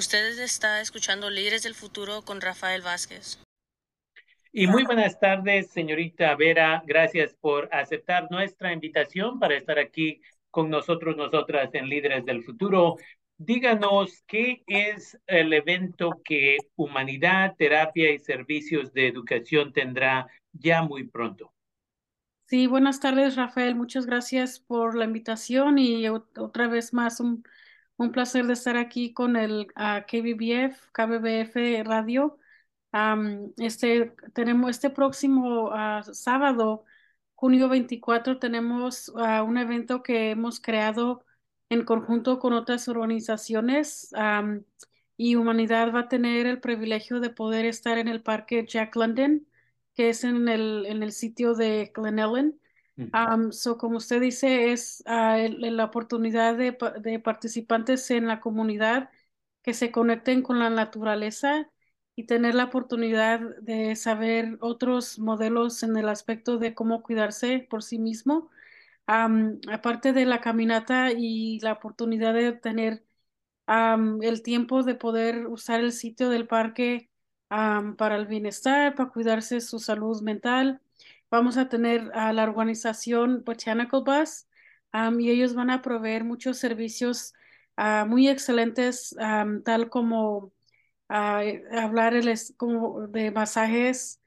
Ustedes está escuchando Líderes del Futuro con Rafael Vázquez. Y muy buenas tardes, señorita Vera. Gracias por aceptar nuestra invitación para estar aquí con nosotros, nosotras en Líderes del Futuro. Díganos qué es el evento que Humanidad, Terapia y Servicios de Educación tendrá ya muy pronto. Sí, buenas tardes, Rafael. Muchas gracias por la invitación y otra vez más un un placer de estar aquí con el KBBF, KBBF Radio. este, tenemos este próximo ah, sábado, junio 24, tenemos ah, un evento que hemos creado en conjunto con otras organizaciones y Humanidad va a tener el privilegio de poder estar en el Parque Jack London, que es en el, en el sitio de Glen Ellen so, como usted dice, es ah, la oportunidad de, de, participantes en la comunidad que se conecten con la naturaleza y tener la oportunidad de saber otros modelos en el aspecto de cómo cuidarse por sí mismo. aparte de la caminata y la oportunidad de tener el tiempo de poder usar el sitio del parque para el bienestar, para cuidarse su salud mental vamos a tener a la organización Botanical Bus y ellos van a proveer muchos servicios ah, muy excelentes, tal como ah, hablar como de masajes,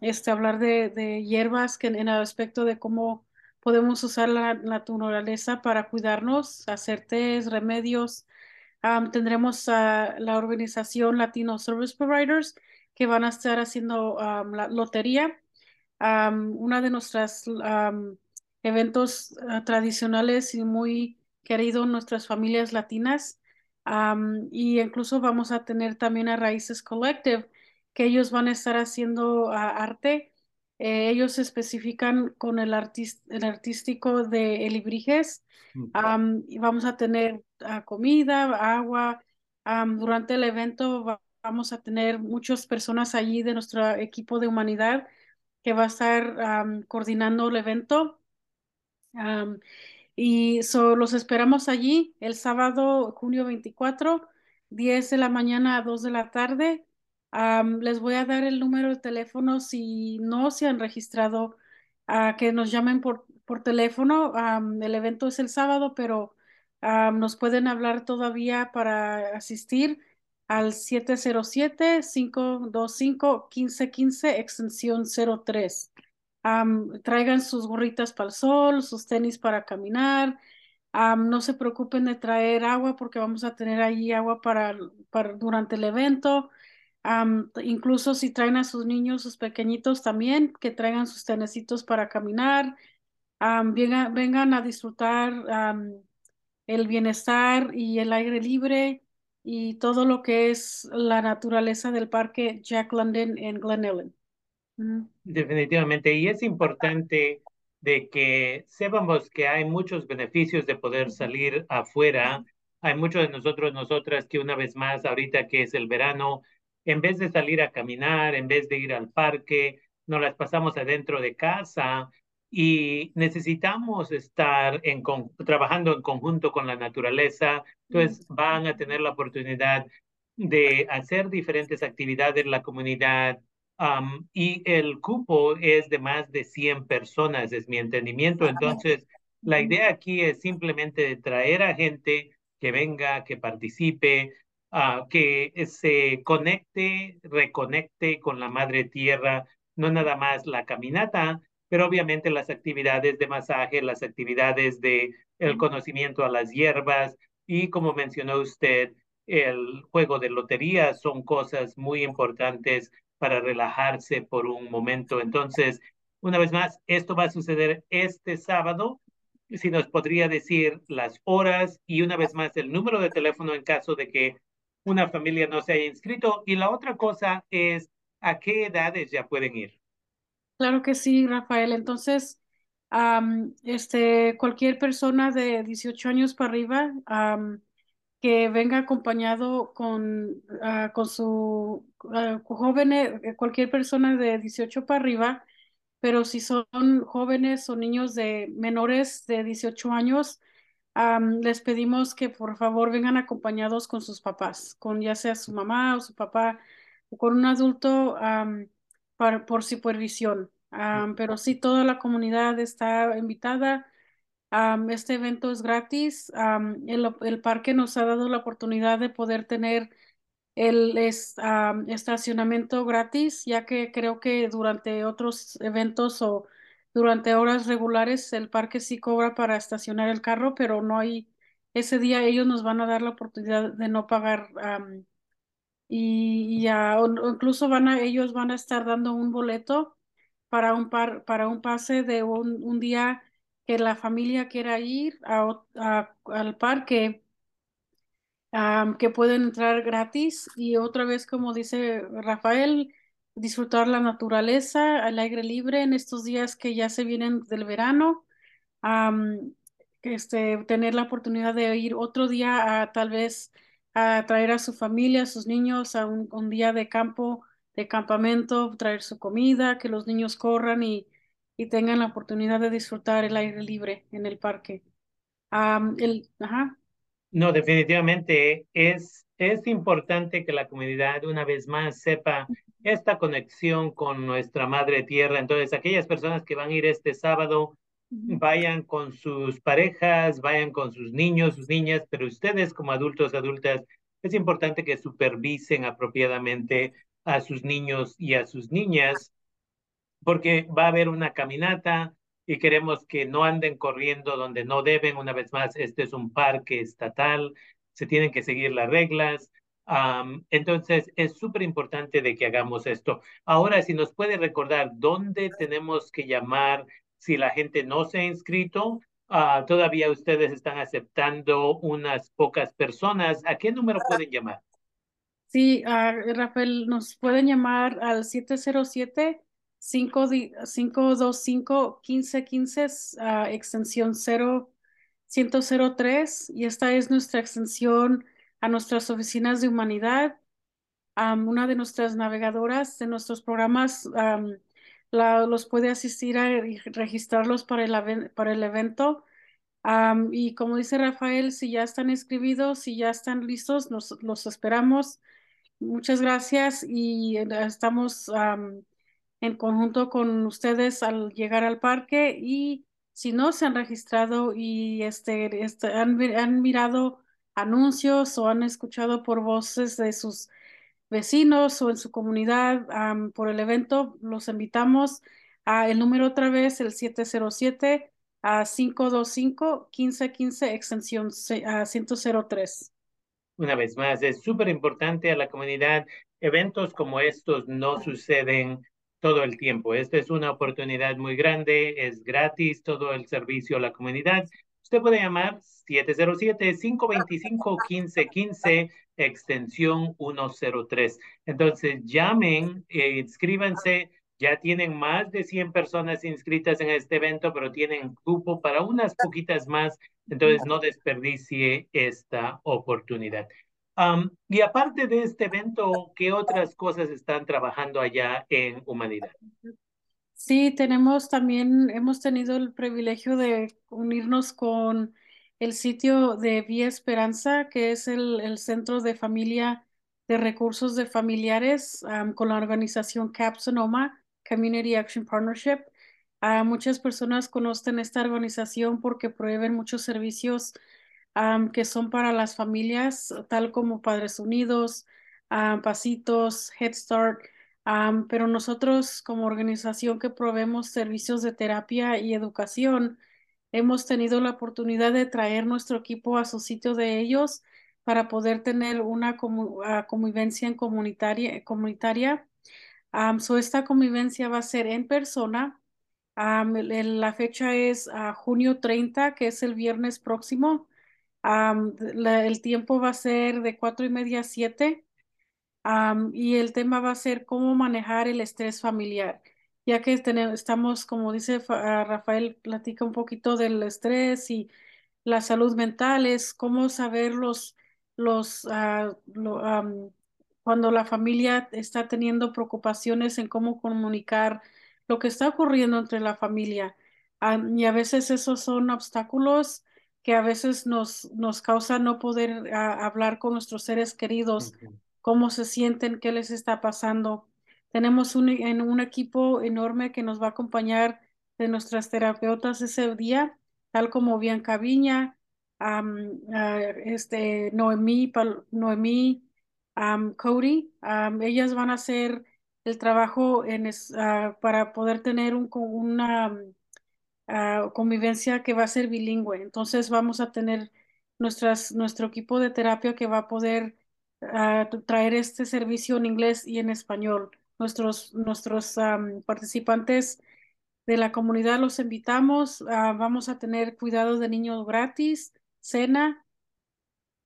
este, hablar de, hierbas que en el aspecto de cómo podemos usar la, naturaleza para cuidarnos, hacer test, remedios. tendremos a la organización Latino Service Providers que van a estar haciendo la lotería una de nuestras eventos ah, tradicionales y muy querido en nuestras familias latinas. y incluso vamos a tener también a Raíces Collective, que ellos van a estar haciendo ah, arte. Eh, ellos se especifican con el, el artístico de Elibrijes. y vamos a tener ah, comida, agua. durante el evento vamos a tener muchas personas allí de nuestro equipo de humanidad que va a estar coordinando el evento. y so, los esperamos allí el sábado, junio 24, 10 de la mañana a 2 de la tarde. les voy a dar el número de teléfono si no se han registrado, a que nos llamen por, por teléfono. el evento es el sábado, pero nos pueden hablar todavía para asistir al 707-525-1515, extensión 03. traigan sus gorritas para el sol, sus tenis para caminar. no se preocupen de traer agua porque vamos a tener ahí agua para, durante el evento. incluso si traen a sus niños, sus pequeñitos también, que traigan sus tenecitos para caminar. vengan a disfrutar el bienestar y el aire libre y todo lo que es la naturaleza del parque Jack London en Glen Ellen. Definitivamente, y es importante de que sepamos que hay muchos beneficios de poder salir afuera. Hay muchos de nosotros, nosotras, que una vez más, ahorita que es el verano, en vez de salir a caminar, en vez de ir al parque, nos las pasamos adentro de casa y necesitamos estar en trabajando en conjunto con la naturaleza. Entonces van a tener la oportunidad de hacer diferentes actividades en la comunidad y el cupo es de más de 100 personas, es mi entendimiento. Entonces, la idea aquí es simplemente traer a gente que venga, que participe, uh, que se conecte, reconecte con la madre tierra, no nada más la caminata, pero obviamente las actividades de masaje, las actividades de el conocimiento a las hierbas y como mencionó usted, el juego de lotería son cosas muy importantes para relajarse por un momento. Entonces, una vez más, esto va a suceder este sábado. Si nos podría decir las horas y una vez más el número de teléfono en caso de que una familia no se haya inscrito. Y la otra cosa es a qué edades ya pueden ir. Claro que sí, Rafael. Entonces, este, cualquier persona de 18 años para arriba que venga acompañado con, ah, con su uh, joven, eh, cualquier persona de 18 para arriba, pero si son jóvenes o niños de menores de 18 años, les pedimos que por favor vengan acompañados con sus papás, con ya sea su mamá o su papá o con un adulto para- por supervisión. Am, pero sí, toda la comunidad está invitada. Am, este evento es gratis. Am, el, el parque nos ha dado la oportunidad de poder tener el es- am, estacionamiento gratis, ya que creo que durante otros eventos o durante horas regulares el parque sí cobra para estacionar el carro, pero no hay, ese día ellos nos van a dar la oportunidad de no pagar y, ya, o- incluso van a, ellos van a estar dando un boleto para un par, para un pase de un, un día que la familia quiera ir a, a- al parque que pueden entrar gratis y otra vez, como dice Rafael, disfrutar la naturaleza al aire libre en estos días que ya se vienen del verano, am, este, tener la oportunidad de ir otro día a tal vez a traer a su familia, a sus niños a un, un día de campo, de campamento, traer su comida, que los niños corran y, y tengan la oportunidad de disfrutar el aire libre en el parque. Am, el, ajá. No, definitivamente es, es importante que la comunidad una vez más sepa esta conexión con nuestra madre tierra. Entonces, aquellas personas que van a ir este sábado, vayan con sus parejas, vayan con sus niños, sus niñas, pero ustedes como adultos, adultas, es importante que supervisen apropiadamente a sus niños y a sus niñas, porque va a haber una caminata y queremos que no anden corriendo donde no deben. Una vez más, este es un parque estatal, se tienen que seguir las reglas. Entonces, es súper importante de que hagamos esto. Ahora, si nos puede recordar dónde tenemos que llamar si la gente no se ha inscrito, uh, todavía ustedes están aceptando unas pocas personas. ¿A qué número pueden llamar? Sí, uh, Rafael, nos pueden llamar al 707 525 1515 uh, extensión 0 103 y esta es nuestra extensión a nuestras oficinas de humanidad. Um, una de nuestras navegadoras de nuestros programas um, los puede asistir a registrarlos para el, para el evento. Y como dice Rafael, si ya están inscribidos, si ya están listos, nos, los esperamos. Muchas gracias y estamos um, en conjunto con ustedes al llegar al parque y si no se han registrado y este, este han, han mirado anuncios o han escuchado por voces de sus vecinos o en su comunidad por el evento, los invitamos a el número otra vez, el 707 a 525 1515 extensión a 103. Una vez más, es súper importante a la comunidad. Eventos como estos no suceden todo el tiempo. Esta es una oportunidad muy grande, es gratis todo el servicio a la comunidad. Usted puede llamar 707-525-1515, extensión 103. Entonces, llamen, eh, inscríbanse. Ya tienen más de 100 personas inscritas en este evento, pero tienen cupo para unas poquitas más. Entonces, no desperdicie esta oportunidad. Y aparte de este evento, ¿qué otras cosas están trabajando allá en Humanidad? Sí, tenemos también, hemos tenido el privilegio de unirnos con el sitio de Vía Esperanza, que es el, el Centro de Familia de Recursos de Familiares, con la organización CAP Sonoma, Community Action Partnership. Uh, muchas personas conocen esta organización porque proveen muchos servicios que son para las familias, tal como Padres Unidos, um, Pasitos, Head Start, Um, pero nosotros como organización que proveemos servicios de terapia y educación, hemos tenido la oportunidad de traer nuestro equipo a su sitio de ellos para poder tener una uh, convivencia en comunitaria. comunitaria. Um, so esta convivencia va a ser en persona. Um, la fecha es uh, junio 30, que es el viernes próximo. La, el tiempo va a ser de cuatro y media a siete. Um, y el tema va a ser cómo manejar el estrés familiar, ya que tenemos, estamos, como dice uh, Rafael, platica un poquito del estrés y la salud mental, es cómo saber los, los, uh, cuando la familia está teniendo preocupaciones en cómo comunicar lo que está ocurriendo entre la familia. Um, y a veces esos son obstáculos que a veces nos, nos causa no poder hablar con nuestros seres queridos, cómo se sienten, qué les está pasando. Tenemos un, en un equipo enorme que nos va a acompañar de nuestras terapeutas ese día, tal como Bianca Viña, este, Noemí, Noemí Cody. ellas van a hacer el trabajo ah, para poder tener un, una ah, convivencia que va a ser bilingüe. Entonces vamos a tener nuestras, nuestro equipo de terapia que va a poder ah, traer este servicio en inglés y en español. Nuestros, nuestros participantes de la comunidad los invitamos. vamos a tener cuidado de niños gratis, cena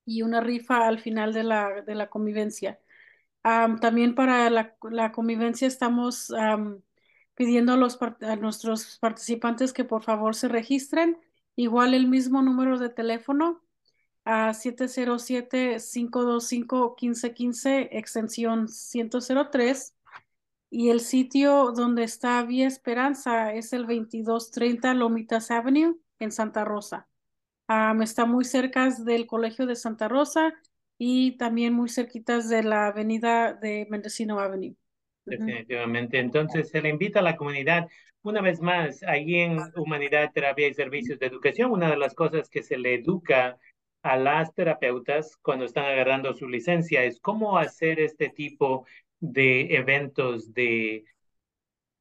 y una rifa al final de la, de la convivencia. también para la, la, convivencia estamos pidiendo a, los, a nuestros participantes que por favor se registren. Igual el mismo número de teléfono a 707-525-1515, extensión 103. Y el sitio donde está Vía Esperanza es el 2230 Lomitas Avenue en Santa Rosa está muy cerca del Colegio de Santa Rosa y también muy cerquitas de la avenida de Mendocino Avenue. Definitivamente. Entonces, se le invita a la comunidad, una vez más, ahí en Humanidad, Terapia y Servicios de Educación, una de las cosas que se le educa a las terapeutas cuando están agarrando su licencia es cómo hacer este tipo de eventos de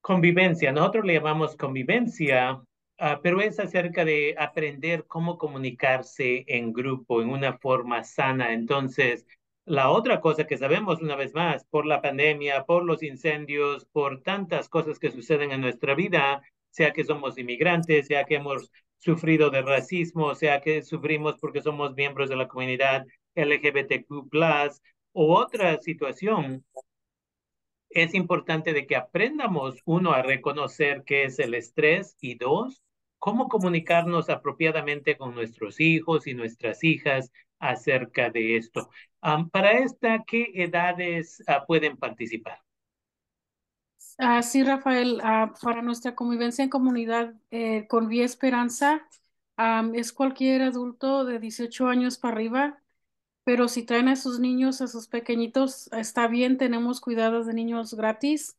convivencia. Nosotros le llamamos convivencia Ah, pero es acerca de aprender cómo comunicarse en grupo en una forma sana. Entonces, la otra cosa que sabemos una vez más, por la pandemia, por los incendios, por tantas cosas que suceden en nuestra vida, sea que somos inmigrantes, sea que hemos sufrido de racismo, sea que sufrimos porque somos miembros de la comunidad LGBTQ+, o otra situación, es importante de que aprendamos, uno, a reconocer qué es el estrés y dos, cómo comunicarnos apropiadamente con nuestros hijos y nuestras hijas acerca de esto. para esta, ¿qué edades ah, pueden participar? Ah, sí, Rafael, ah, para nuestra convivencia en comunidad eh, con Vía Esperanza, es cualquier adulto de 18 años para arriba, pero si traen a sus niños, a sus pequeñitos, está bien, tenemos cuidados de niños gratis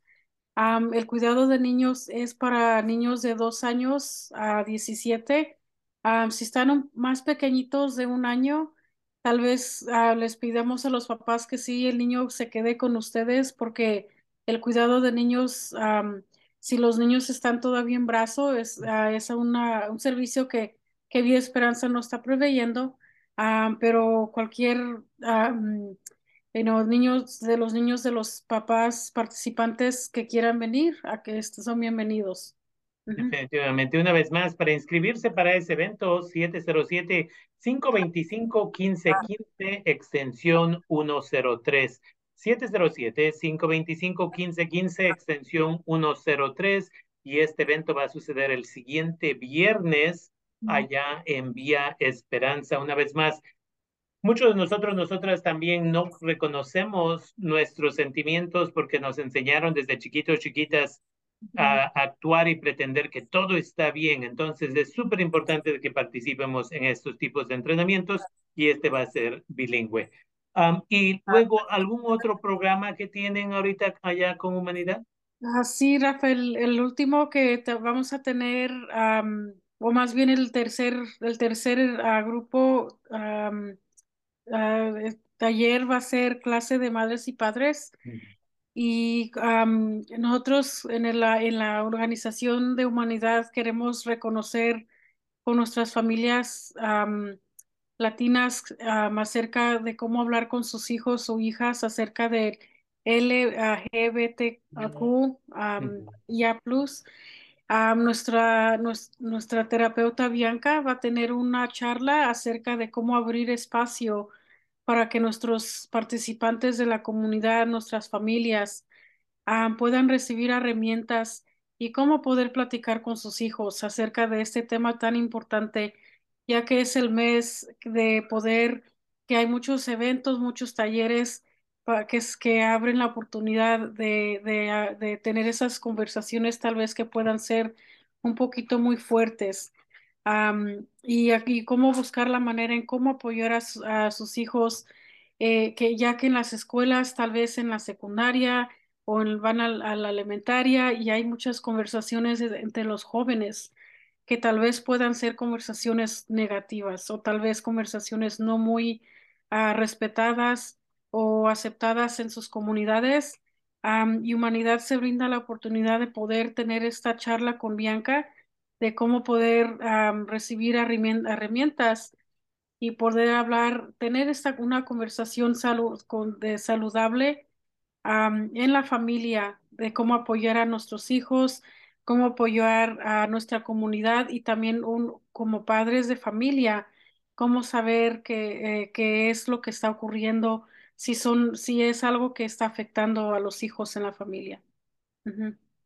el cuidado de niños es para niños de dos años a 17. si están más pequeñitos de un año, tal vez ah, les pidamos a los papás que sí, el niño se quede con ustedes porque el cuidado de niños, si los niños están todavía en brazo, es, ah, es una, un servicio que, que Vida Esperanza no está proveyendo, pero cualquier los niños, de los niños de los papás participantes que quieran venir, a que son bienvenidos. Definitivamente. Una vez más, para inscribirse para ese evento, 707-525-1515, extensión 103. 707-525-1515, extensión 103. Y este evento va a suceder el siguiente viernes allá en Vía Esperanza. Una vez más, Muchos de nosotros, nosotras también no reconocemos nuestros sentimientos porque nos enseñaron desde chiquitos, chiquitas a actuar y pretender que todo está bien. Entonces es súper importante que participemos en estos tipos de entrenamientos y este va a ser bilingüe. Y luego, ¿algún otro programa que tienen ahorita allá con Humanidad? Ah, sí, Rafael, el último que vamos a tener, o más bien el tercer, el tercer ah, grupo uh, taller va a ser clase de madres y padres. Y nosotros en la, en la organización de humanidad queremos reconocer con nuestras familias latinas acerca de cómo hablar con sus hijos o hijas acerca de LGBTQ y A+. nuestra, nuestra terapeuta Bianca va a tener una charla acerca de cómo abrir espacio para que nuestros participantes de la comunidad, nuestras familias, ah, puedan recibir herramientas y cómo poder platicar con sus hijos acerca de este tema tan importante, ya que es el mes de poder, que hay muchos eventos, muchos talleres que, es, que abren la oportunidad de, de, ah, de tener esas conversaciones tal vez que puedan ser un poquito muy fuertes. Y, aquí cómo buscar la manera en cómo apoyar a, sus hijos, eh, que ya que en las escuelas, tal vez en la secundaria o van a, la elementaria y hay muchas conversaciones entre los jóvenes que tal vez puedan ser conversaciones negativas o tal vez conversaciones no muy ah, respetadas o aceptadas en sus comunidades. y Humanidad se brinda la oportunidad de poder tener esta charla con Bianca de cómo poder recibir herramientas y poder hablar, tener esta, una conversación salud, con, saludable en la familia, de cómo apoyar a nuestros hijos, cómo apoyar a nuestra comunidad y también un, como padres de familia, cómo saber qué, qué es lo que está ocurriendo, si, son, si es algo que está afectando a los hijos en la familia.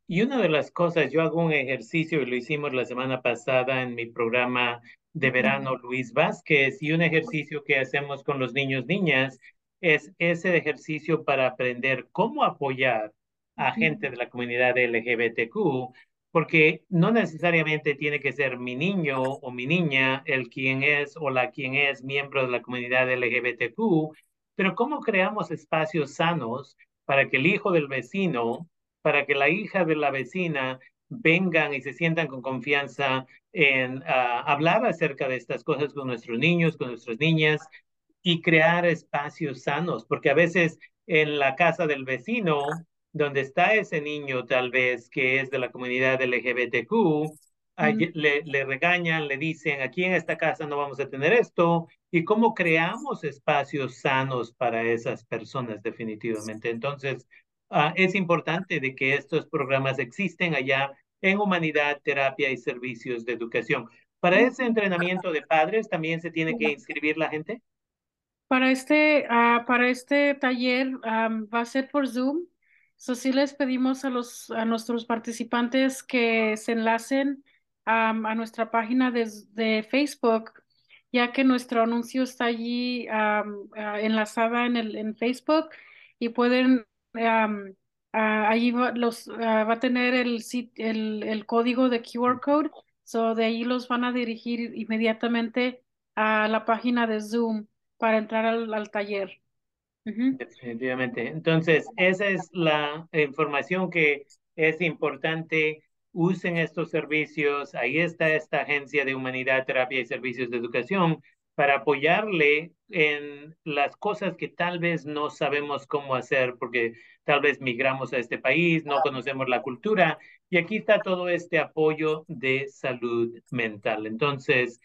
Y una de las cosas, yo hago un ejercicio y lo hicimos la semana pasada en mi programa de verano Luis Vázquez y un ejercicio que hacemos con los niños, niñas, es ese ejercicio para aprender cómo apoyar a gente de la comunidad LGBTQ, porque no necesariamente tiene que ser mi niño o mi niña el quien es o la quien es miembro de la comunidad LGBTQ, pero cómo creamos espacios sanos para que el hijo del vecino para que la hija de la vecina vengan y se sientan con confianza en ah, hablar acerca de estas cosas con nuestros niños, con nuestras niñas y crear espacios sanos, porque a veces en la casa del vecino, donde está ese niño tal vez que es de la comunidad LGBTQ, le, le, regañan, le dicen, aquí en esta casa no vamos a tener esto, y cómo creamos espacios sanos para esas personas definitivamente. Entonces, Ah, es importante de que estos programas existen allá en humanidad, terapia y servicios de educación. ¿Para ese entrenamiento de padres también se tiene que inscribir la gente? Para este, uh, para este taller va a ser por Zoom. So, sí les pedimos a, los, a nuestros participantes que se enlacen a nuestra página de, Facebook, ya que nuestro anuncio está allí enlazada en, el, en Facebook y pueden um, ahí va, los, ah, va a tener el, el, el código de QR code, so de ahí los van a dirigir inmediatamente a la página de Zoom para entrar al, al taller. Definitivamente. Entonces, esa es la información que es importante. Usen estos servicios. Ahí está esta agencia de humanidad, terapia y servicios de educación para apoyarle en las cosas que tal vez no sabemos cómo hacer porque tal vez migramos a este país, no conocemos la cultura y aquí está todo este apoyo de salud mental. Entonces,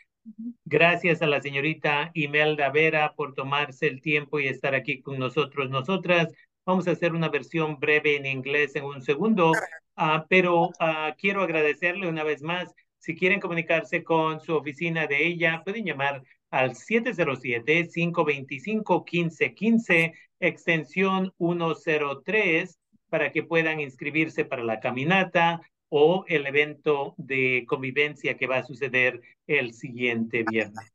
gracias a la señorita Imelda Vera por tomarse el tiempo y estar aquí con nosotros, nosotras. Vamos a hacer una versión breve en inglés en un segundo, uh, pero uh, quiero agradecerle una vez más. Si quieren comunicarse con su oficina de ella, pueden llamar al 707-525-1515, extensión 103, para que puedan inscribirse para la caminata o el evento de convivencia que va a suceder el siguiente viernes.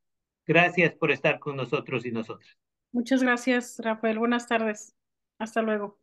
Gracias por estar con nosotros y nosotras. Muchas gracias, Rafael. Buenas tardes. Hasta luego.